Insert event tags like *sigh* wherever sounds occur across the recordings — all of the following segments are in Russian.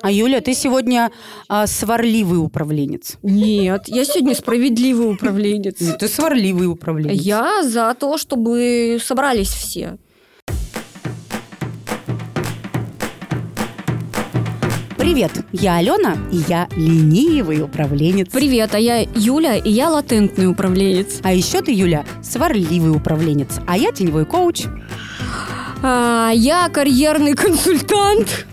А Юля, ты сегодня а, сварливый управленец. Нет, я сегодня справедливый управленец. Ты сварливый управленец. Я за то, чтобы собрались все. Привет, я Алена, и я ленивый управленец. Привет, а я Юля, и я латентный управленец. А еще ты, Юля, сварливый управленец, а я теневой коуч. А, я карьерный консультант.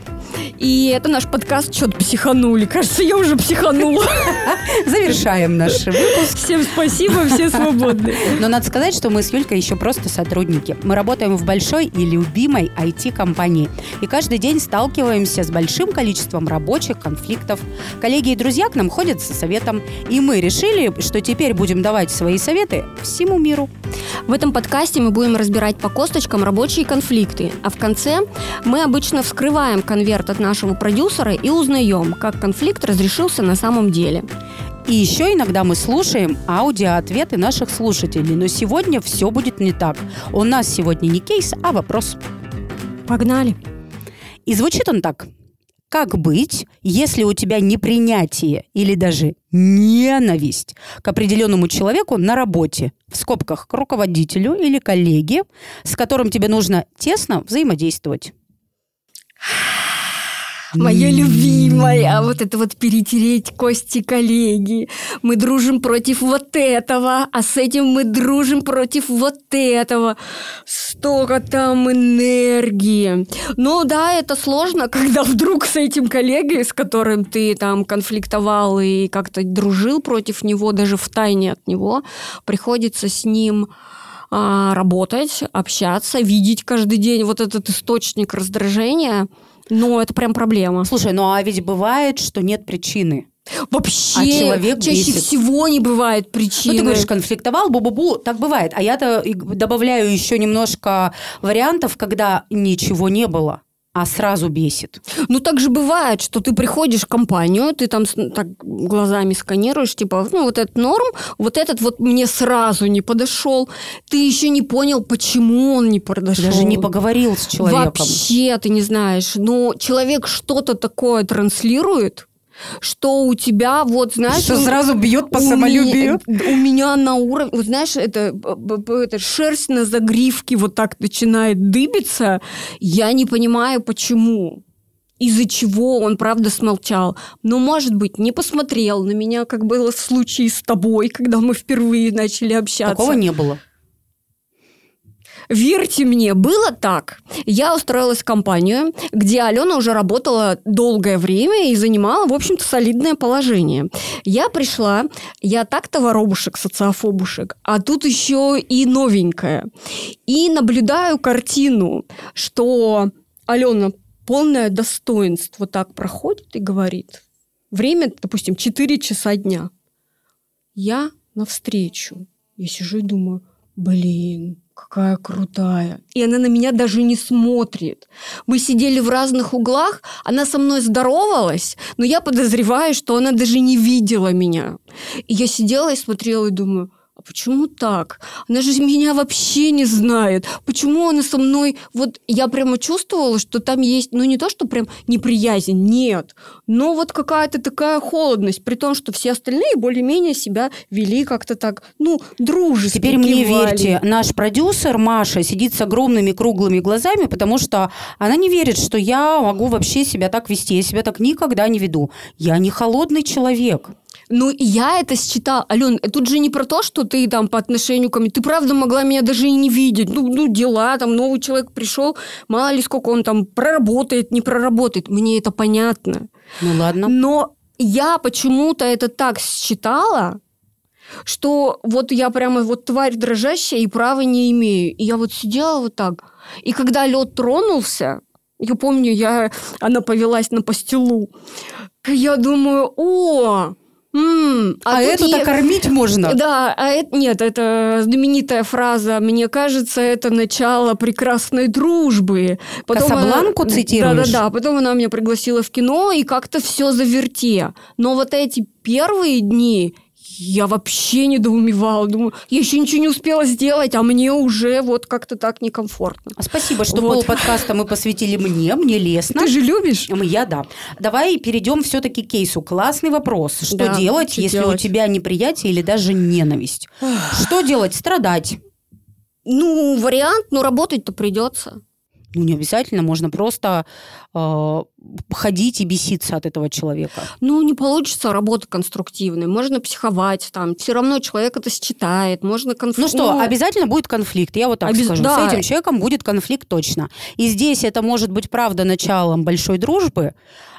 И это наш подкаст «Что-то психанули». Кажется, я уже психанула. *laughs* Завершаем наш выпуск. Всем спасибо, все свободны. *laughs* Но надо сказать, что мы с Юлькой еще просто сотрудники. Мы работаем в большой и любимой IT-компании. И каждый день сталкиваемся с большим количеством рабочих конфликтов. Коллеги и друзья к нам ходят со советом. И мы решили, что теперь будем давать свои советы всему миру. В этом подкасте мы будем разбирать по косточкам рабочие конфликты, а в конце мы обычно вскрываем конверт от нашего продюсера и узнаем, как конфликт разрешился на самом деле. И еще иногда мы слушаем аудиоответы наших слушателей. Но сегодня все будет не так. У нас сегодня не кейс, а вопрос. Погнали. И звучит он так. Как быть, если у тебя непринятие или даже ненависть к определенному человеку на работе, в скобках к руководителю или коллеге, с которым тебе нужно тесно взаимодействовать? Моя любимая, вот это вот перетереть кости коллеги. Мы дружим против вот этого, а с этим мы дружим против вот этого. Столько там энергии. Ну да, это сложно, *laughs* когда вдруг с этим коллегой, с которым ты там конфликтовал и как-то дружил против него, даже в тайне от него, приходится с ним а, работать, общаться, видеть каждый день вот этот источник раздражения – ну, это прям проблема. Слушай, ну а ведь бывает, что нет причины. Вообще, а человек чаще бесит. всего не бывает причины. Ну, ты говоришь, конфликтовал, бу-бу-бу, так бывает. А я-то добавляю еще немножко вариантов, когда ничего не было а сразу бесит. Ну, так же бывает, что ты приходишь в компанию, ты там так глазами сканируешь, типа, ну, вот этот норм, вот этот вот мне сразу не подошел. Ты еще не понял, почему он не подошел. Даже не поговорил с человеком. Вообще ты не знаешь. Но человек что-то такое транслирует, что у тебя, вот, знаешь... Что сразу бьет по самолюбию. Меня, у меня на уровне, вот знаешь, это, это шерсть на загривке вот так начинает дыбиться. Я не понимаю, почему из-за чего он, правда, смолчал. Но, может быть, не посмотрел на меня, как было в случае с тобой, когда мы впервые начали общаться. Такого не было. Верьте мне, было так. Я устроилась в компанию, где Алена уже работала долгое время и занимала, в общем-то, солидное положение. Я пришла, я так-то воробушек, социофобушек, а тут еще и новенькая. И наблюдаю картину, что Алена полное достоинство так проходит и говорит. Время, допустим, 4 часа дня. Я навстречу. Я сижу и думаю, блин, какая крутая. И она на меня даже не смотрит. Мы сидели в разных углах, она со мной здоровалась, но я подозреваю, что она даже не видела меня. И я сидела и смотрела и думаю, а почему так? Она же меня вообще не знает. Почему она со мной... Вот я прямо чувствовала, что там есть, ну не то, что прям неприязнь, нет, но вот какая-то такая холодность, при том, что все остальные более-менее себя вели как-то так, ну, дружески. Теперь мне верьте, наш продюсер Маша сидит с огромными круглыми глазами, потому что она не верит, что я могу вообще себя так вести. Я себя так никогда не веду. Я не холодный человек. Ну, я это считала. Ален, тут же не про то, что ты там по отношению ко мне. Ты правда могла меня даже и не видеть. Ну, ну дела, там новый человек пришел, мало ли сколько он там проработает, не проработает. Мне это понятно. Ну, ладно. Но я почему-то это так считала, что вот я прямо вот тварь дрожащая и права не имею. И я вот сидела вот так. И когда лед тронулся, я помню, я, она повелась на пастилу, я думаю, о, М-м, а, а это-то я... кормить можно? Да, а это нет, это знаменитая фраза. Мне кажется, это начало прекрасной дружбы. Потом Касабланку она... цитируешь? Да-да-да. Потом она меня пригласила в кино и как-то все заверте. Но вот эти первые дни я вообще недоумевала. Думаю, я еще ничего не успела сделать, а мне уже вот как-то так некомфортно. Спасибо, что Вот. подкаста мы посвятили мне, мне лестно. Ты же любишь? Я да. Давай перейдем все-таки к кейсу. Классный вопрос. Что Да, делать, что если у делать? тебя неприятие или даже ненависть? Что делать? Страдать. Ну, вариант, но работать-то придется. Ну, не обязательно, можно просто э, ходить и беситься от этого человека. Ну, не получится работа конструктивной. Можно психовать там. Все равно человек это считает. Можно конф... Ну что, обязательно будет конфликт, я вот так Обяз- скажу. да. С этим человеком будет конфликт точно. И здесь это может быть, правда, началом большой дружбы,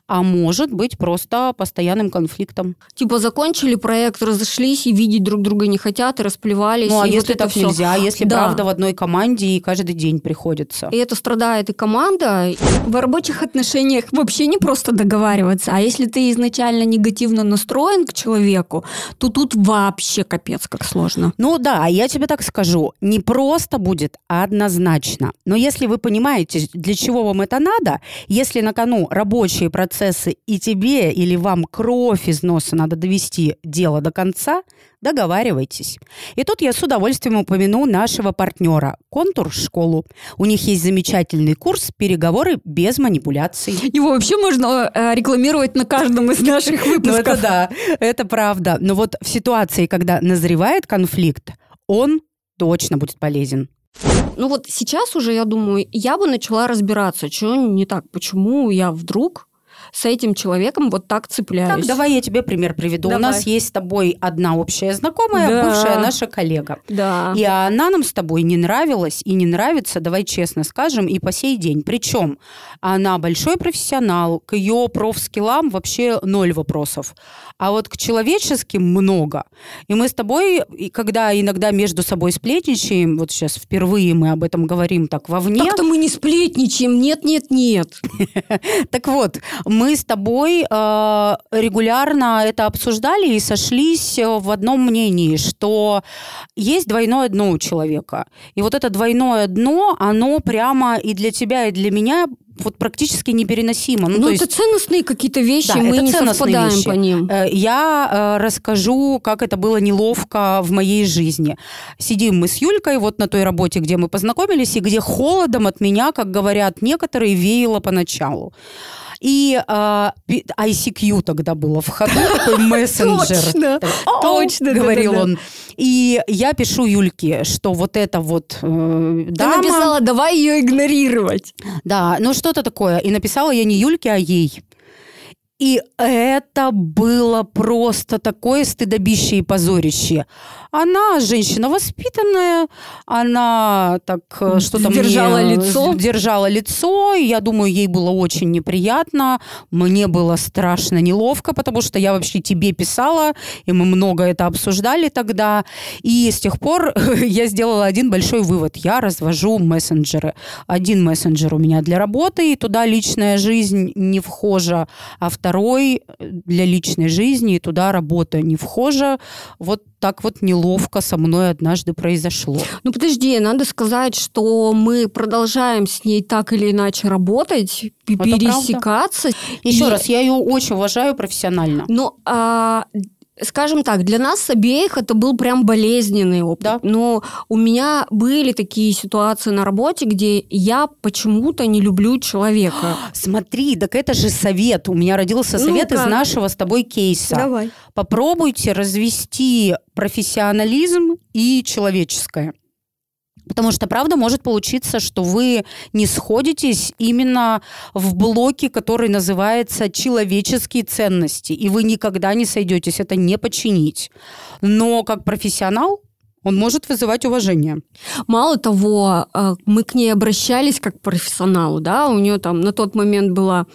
а может быть просто постоянным конфликтом. Типа закончили проект, разошлись и видеть друг друга не хотят, и расплевались. Ну, а если вот это так всё. нельзя, если Да. правда в одной команде и каждый день приходится. И это страдает и команда. В рабочих отношениях вообще не просто договариваться, а если ты изначально негативно настроен к человеку, то тут вообще капец как сложно. Ну да, я тебе так скажу, не просто будет, а однозначно. Но если вы понимаете, для чего вам это надо, если на кону рабочие процессы и тебе или вам кровь из носа надо довести дело до конца, договаривайтесь. И тут я с удовольствием упомяну нашего партнера «Контур школу». У них есть замечательный курс «Переговоры без манипуляций». Его вообще можно э, рекламировать на каждом из наших Ну, выпусков. это да, это правда. Но вот в ситуации, когда назревает конфликт, он точно будет полезен. Ну вот сейчас уже, я думаю, я бы начала разбираться, что не так, почему я вдруг с этим человеком вот так цепляюсь. Так, давай я тебе пример приведу. У Давай. нас есть с тобой одна общая знакомая, Да. бывшая наша коллега. Да. И она нам с тобой не нравилась и не нравится, давай честно скажем, и по сей день. Причем она большой профессионал, к ее профскиллам вообще ноль вопросов. А вот к человеческим много. И мы с тобой, когда иногда между собой сплетничаем, вот сейчас впервые мы об этом говорим так вовне, Так-то мы не сплетничаем, нет, нет, нет. *laughs* Так вот, мы с тобой э, регулярно это обсуждали и сошлись э, в одном мнении, что есть двойное дно у человека. И вот это двойное дно, оно прямо и для тебя, и для меня вот практически непереносимо. Ну, Ну, то это есть ценностные какие-то вещи, Да, мы это не совпадаем вещи. по ним. Э, Я э, расскажу, как это было неловко в моей жизни. Сидим мы с Юлькой вот на той работе, где мы познакомились, и где холодом от меня, как говорят некоторые, веяло поначалу. И пи- ICQ тогда было в ходу, такой *laughs* мессенджер. Точно, говорил он. И я пишу Юльке, что вот это вот э, Ты дама... написала, давай ее игнорировать. Да, ну что-то такое. И написала я не Юльке, а ей. И это было просто такое стыдобище и позорище. Она женщина воспитанная, она так э, что-то мне- Держала лицо. Держала лицо, и я думаю, ей было очень неприятно. Мне было страшно неловко, потому что я вообще тебе писала, и мы много это обсуждали тогда. И с тех пор *laughs* я сделала один большой вывод. Я развожу мессенджеры. Один мессенджер у меня для работы, и туда личная жизнь не вхожа, а второй для личной жизни, и туда работа не вхожа. Вот так вот неловко со мной однажды произошло. Ну подожди, надо сказать, что мы продолжаем с ней так или иначе работать, Это правда. пересекаться. Еще И- раз, я ее очень уважаю профессионально. Но, а, скажем так, для нас обеих это был прям болезненный опыт. Да. Но у меня были такие ситуации на работе, где я почему-то не люблю человека. *gasps* Смотри, так это же совет. У меня родился совет из Ну-ка. нашего с тобой кейса. Давай. Попробуйте развести профессионализм и человеческое. Потому что, правда, может получиться, что вы не сходитесь именно в блоке, который называется «человеческие ценности», и вы никогда не сойдетесь, это не починить. Но как профессионал он может вызывать уважение. Мало того, э, мы к ней обращались как к профессионалу, да, у нее там на тот момент была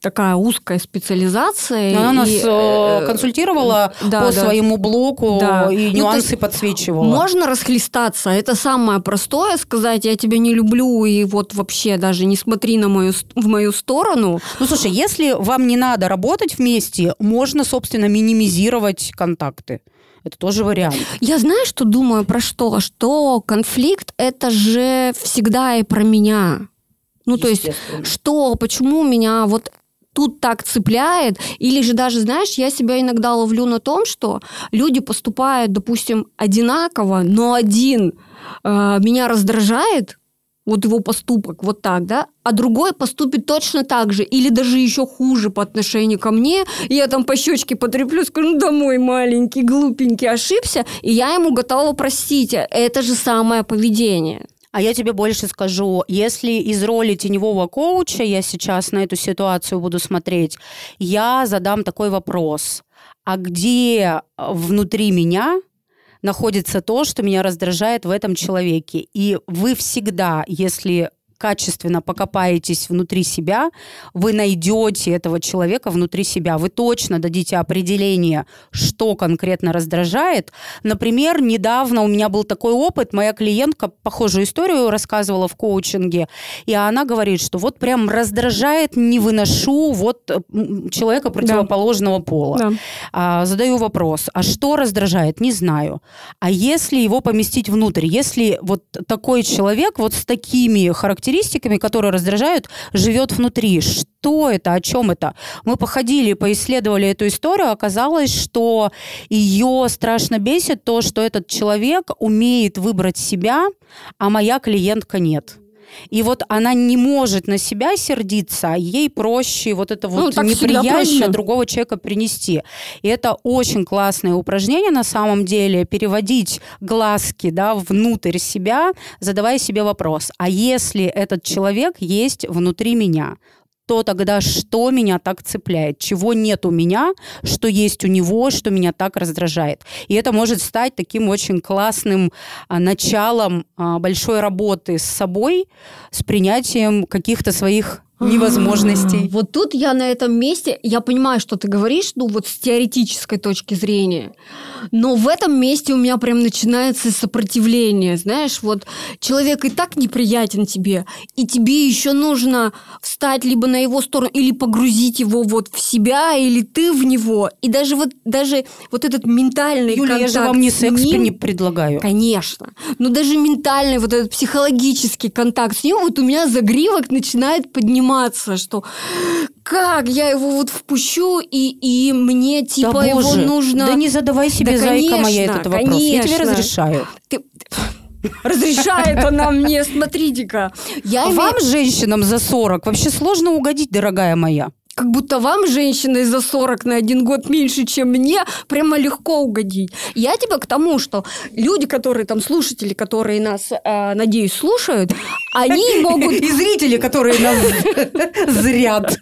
такая узкая специализация. Она нас и, э, э, консультировала да, по да. своему блоку Да. и Ну, нюансы есть подсвечивала. Можно расхлестаться, это самое простое, сказать, я тебя не люблю, и вот вообще даже не смотри на мою, в мою сторону. Ну, слушай, если вам не надо работать вместе, можно, собственно, минимизировать контакты. Это тоже вариант. Я знаю, что думаю про что? Что конфликт это же всегда и про меня. Ну, то есть, что, почему меня вот тут так цепляет. Или же даже, знаешь, я себя иногда ловлю на том, что люди поступают, допустим, одинаково, но один э, меня раздражает, вот его поступок вот так, да, а другой поступит точно так же или даже еще хуже по отношению ко мне, и я там по щечке потреплю, скажу, ну, домой маленький, глупенький, ошибся, и я ему готова простить. Это же самое поведение. А я тебе больше скажу, если из роли теневого коуча я сейчас на эту ситуацию буду смотреть, я задам такой вопрос. А где внутри меня находится то, что меня раздражает в этом человеке. И вы всегда, если качественно покопаетесь внутри себя, вы найдете этого человека внутри себя. Вы точно дадите определение, что конкретно раздражает. Например, недавно у меня был такой опыт, моя клиентка похожую историю рассказывала в коучинге, и она говорит, что вот прям раздражает, не выношу вот человека противоположного да. пола. Да. А, задаю вопрос, а что раздражает? Не знаю. А если его поместить внутрь, если вот такой человек вот с такими характеристиками характеристиками, которые раздражают, живет внутри. Что это? О чем это? Мы походили, поисследовали эту историю, оказалось, что ее страшно бесит то, что этот человек умеет выбрать себя, а моя клиентка нет. И вот она не может на себя сердиться, а ей проще вот это вот ну, неприязнь на другого человека принести. И это очень классное упражнение на самом деле, переводить глазки да, внутрь себя, задавая себе вопрос, а если этот человек есть внутри меня, то тогда что меня так цепляет? Чего нет у меня, что есть у него, что меня так раздражает? И это может стать таким очень классным а, началом а, большой работы с собой, с принятием каких-то своих невозможностей. Вот тут я на этом месте, я понимаю, что ты говоришь, ну вот с теоретической точки зрения, но в этом месте у меня прям начинается сопротивление, знаешь, вот человек и так неприятен тебе, и тебе еще нужно встать либо на его сторону, или погрузить его вот в себя, или ты в него, и даже вот, даже вот этот ментальный Юля, контакт я же вам не секс ним, не предлагаю. Конечно, но даже ментальный вот этот психологический контакт с ним, вот у меня загривок начинает подниматься подниматься, что как я его вот впущу, и, и мне типа да его боже, нужно... Да не задавай себе, да, зайка конечно, моя, этот вопрос. Конечно. Я тебе разрешаю. Ты... Разрешает она мне, смотрите-ка. Я Вам, име... женщинам за 40, вообще сложно угодить, дорогая моя как будто вам, женщина за 40 на один год меньше, чем мне, прямо легко угодить. Я тебе к тому, что люди, которые там, слушатели, которые нас, э, надеюсь, слушают, они могут... *laughs* И зрители, которые нас *laughs* зрят.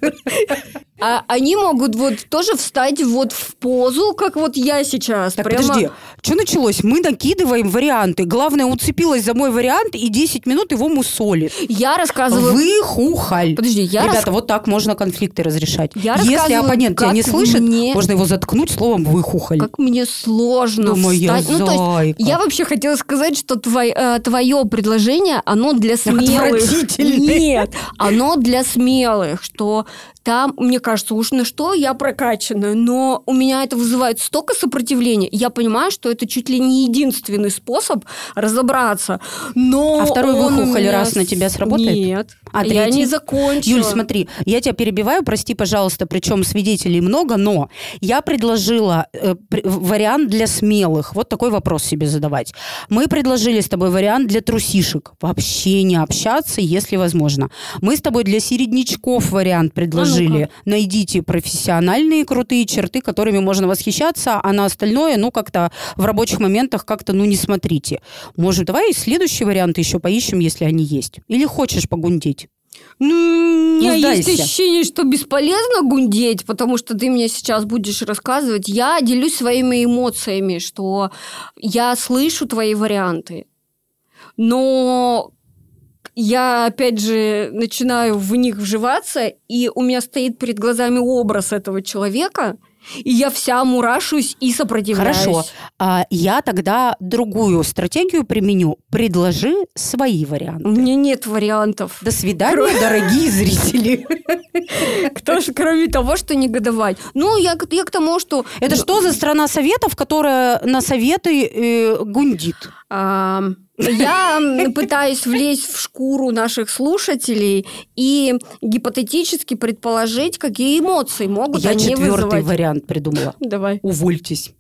А они могут вот тоже встать вот в позу, как вот я сейчас. Так, Прямо... подожди, что началось? Мы накидываем варианты. Главное, уцепилась за мой вариант и 10 минут его мусолит. Я рассказываю... Вы хухаль. Подожди, я... Ребята, рас... вот так можно конфликты разрешать. Я Если оппонент тебя не слышит, мне... можно его заткнуть словом «вы хухаль». Как мне сложно да моя встать. Ну, то есть, я вообще хотела сказать, что твое, э, твое предложение, оно для смелых. Нет, оно для смелых, что там, мне кажется, уж на что я прокачанная, но у меня это вызывает столько сопротивления. Я понимаю, что это чуть ли не единственный способ разобраться. Но а второй выхухоль раз на тебя сработает? Нет. А третий? я не закончила. Юль, смотри, я тебя перебиваю, прости, пожалуйста, причем свидетелей много, но я предложила э, вариант для смелых. Вот такой вопрос себе задавать. Мы предложили с тобой вариант для трусишек. Вообще не общаться, если возможно. Мы с тобой для середнячков вариант предложили предложили. ну Найдите профессиональные крутые черты, которыми можно восхищаться, а на остальное, ну, как-то в рабочих моментах как-то, ну, не смотрите. Может, давай следующий вариант еще поищем, если они есть. Или хочешь погундеть? Ну, у меня ну, есть ощущение, что бесполезно гундеть, потому что ты мне сейчас будешь рассказывать. Я делюсь своими эмоциями, что я слышу твои варианты. Но я, опять же, начинаю в них вживаться, и у меня стоит перед глазами образ этого человека, и я вся мурашусь и сопротивляюсь. Хорошо. А я тогда другую стратегию применю. Предложи свои варианты. У меня нет вариантов. До свидания, Кро... дорогие зрители. Кто же, кроме того, что негодовать? Ну, я, я к тому, что... Это что за страна советов, которая на советы э, гундит? А, Я пытаюсь влезть в шкуру наших слушателей и гипотетически предположить, какие эмоции могут Я они четвертый вызывать. вариант придумала. Давай. Увольтесь.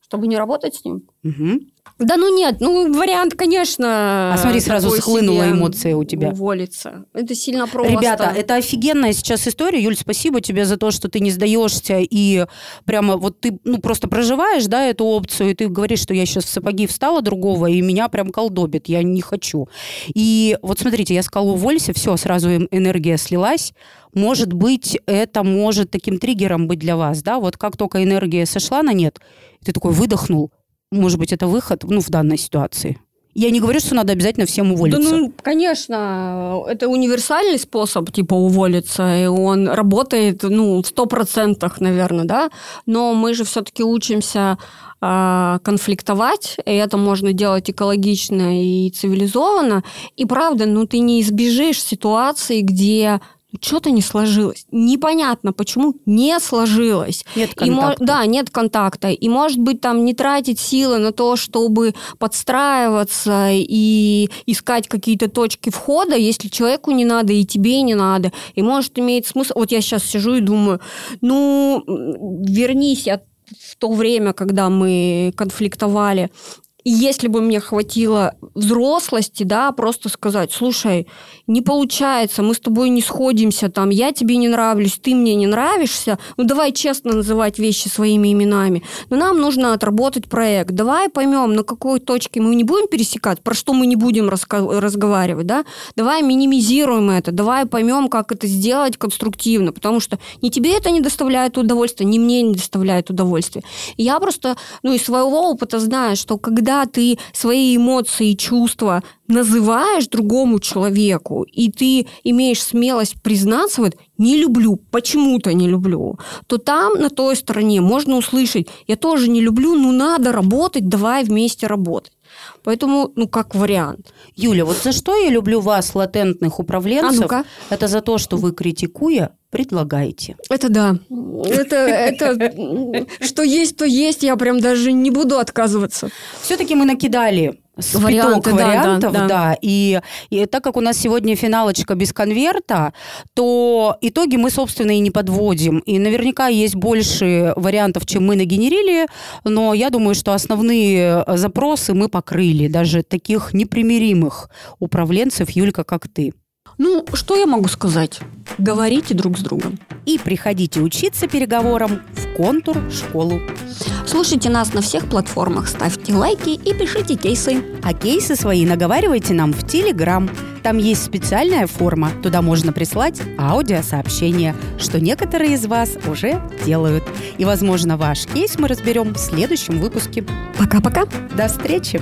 Чтобы не работать с ним? Мгм. Да ну нет, ну вариант, конечно. А смотри, сразу схлынула эмоция у тебя. Уволиться. Это сильно просто. Ребята, это офигенная сейчас история. Юль, спасибо тебе за то, что ты не сдаешься и прямо вот ты ну просто проживаешь, да, эту опцию, и ты говоришь, что я сейчас в сапоги встала другого, и меня прям колдобит, я не хочу. И вот смотрите, я сказала, уволься, все, сразу эм- энергия слилась. Может быть, это может таким триггером быть для вас, да, вот как только энергия сошла на нет, ты такой выдохнул, может быть, это выход, ну, в данной ситуации. Я не говорю, что надо обязательно всем Да уволиться. ну, конечно, это универсальный способ, типа, уволиться, и он работает, ну, в сто процентах, наверное, да, но мы же все-таки учимся а, конфликтовать, и это можно делать экологично и цивилизованно, и правда, ну, ты не избежишь ситуации, где что-то не сложилось. Непонятно, почему не сложилось. Нет И контакта. да, нет контакта. И, может быть, там не тратить силы на то, чтобы подстраиваться и искать какие-то точки входа, если человеку не надо и тебе не надо. И, может, имеет смысл... Вот я сейчас сижу и думаю, ну, вернись я в то время, когда мы конфликтовали, и если бы мне хватило взрослости, да, просто сказать, слушай, не получается, мы с тобой не сходимся, там, я тебе не нравлюсь, ты мне не нравишься, ну давай честно называть вещи своими именами. Но нам нужно отработать проект. Давай поймем, на какой точке мы не будем пересекать, про что мы не будем разговаривать, да? Давай минимизируем это, давай поймем, как это сделать конструктивно, потому что ни тебе это не доставляет удовольствия, ни мне не доставляет удовольствия. Я просто, ну, из своего опыта знаю, что когда ты свои эмоции и чувства называешь другому человеку, и ты имеешь смелость признаться, вот, не люблю, почему-то не люблю, то там, на той стороне, можно услышать, я тоже не люблю, ну надо работать, давай вместе работать. Поэтому, ну, как вариант. Юля, вот за что я люблю вас, латентных А управленцев, ну-ка. это за то, что вы, критикуя, предлагаете. Это да. Это, это что есть, то есть. Я прям даже не буду отказываться. Все-таки мы накидали Варианты, да, вариантов, да, да, да. И, и так как у нас сегодня финалочка без конверта, то итоги мы, собственно, и не подводим. И наверняка есть больше вариантов, чем мы нагенерили, но я думаю, что основные запросы мы покрыли, даже таких непримиримых управленцев, Юлька, как ты. Ну, что я могу сказать? Говорите друг с другом. И приходите учиться переговорам в контур школу. Слушайте нас на всех платформах, ставьте лайки и пишите кейсы. А кейсы свои наговаривайте нам в Телеграм. Там есть специальная форма. Туда можно прислать аудиосообщения, что некоторые из вас уже делают. И, возможно, ваш кейс мы разберем в следующем выпуске. Пока-пока. До встречи!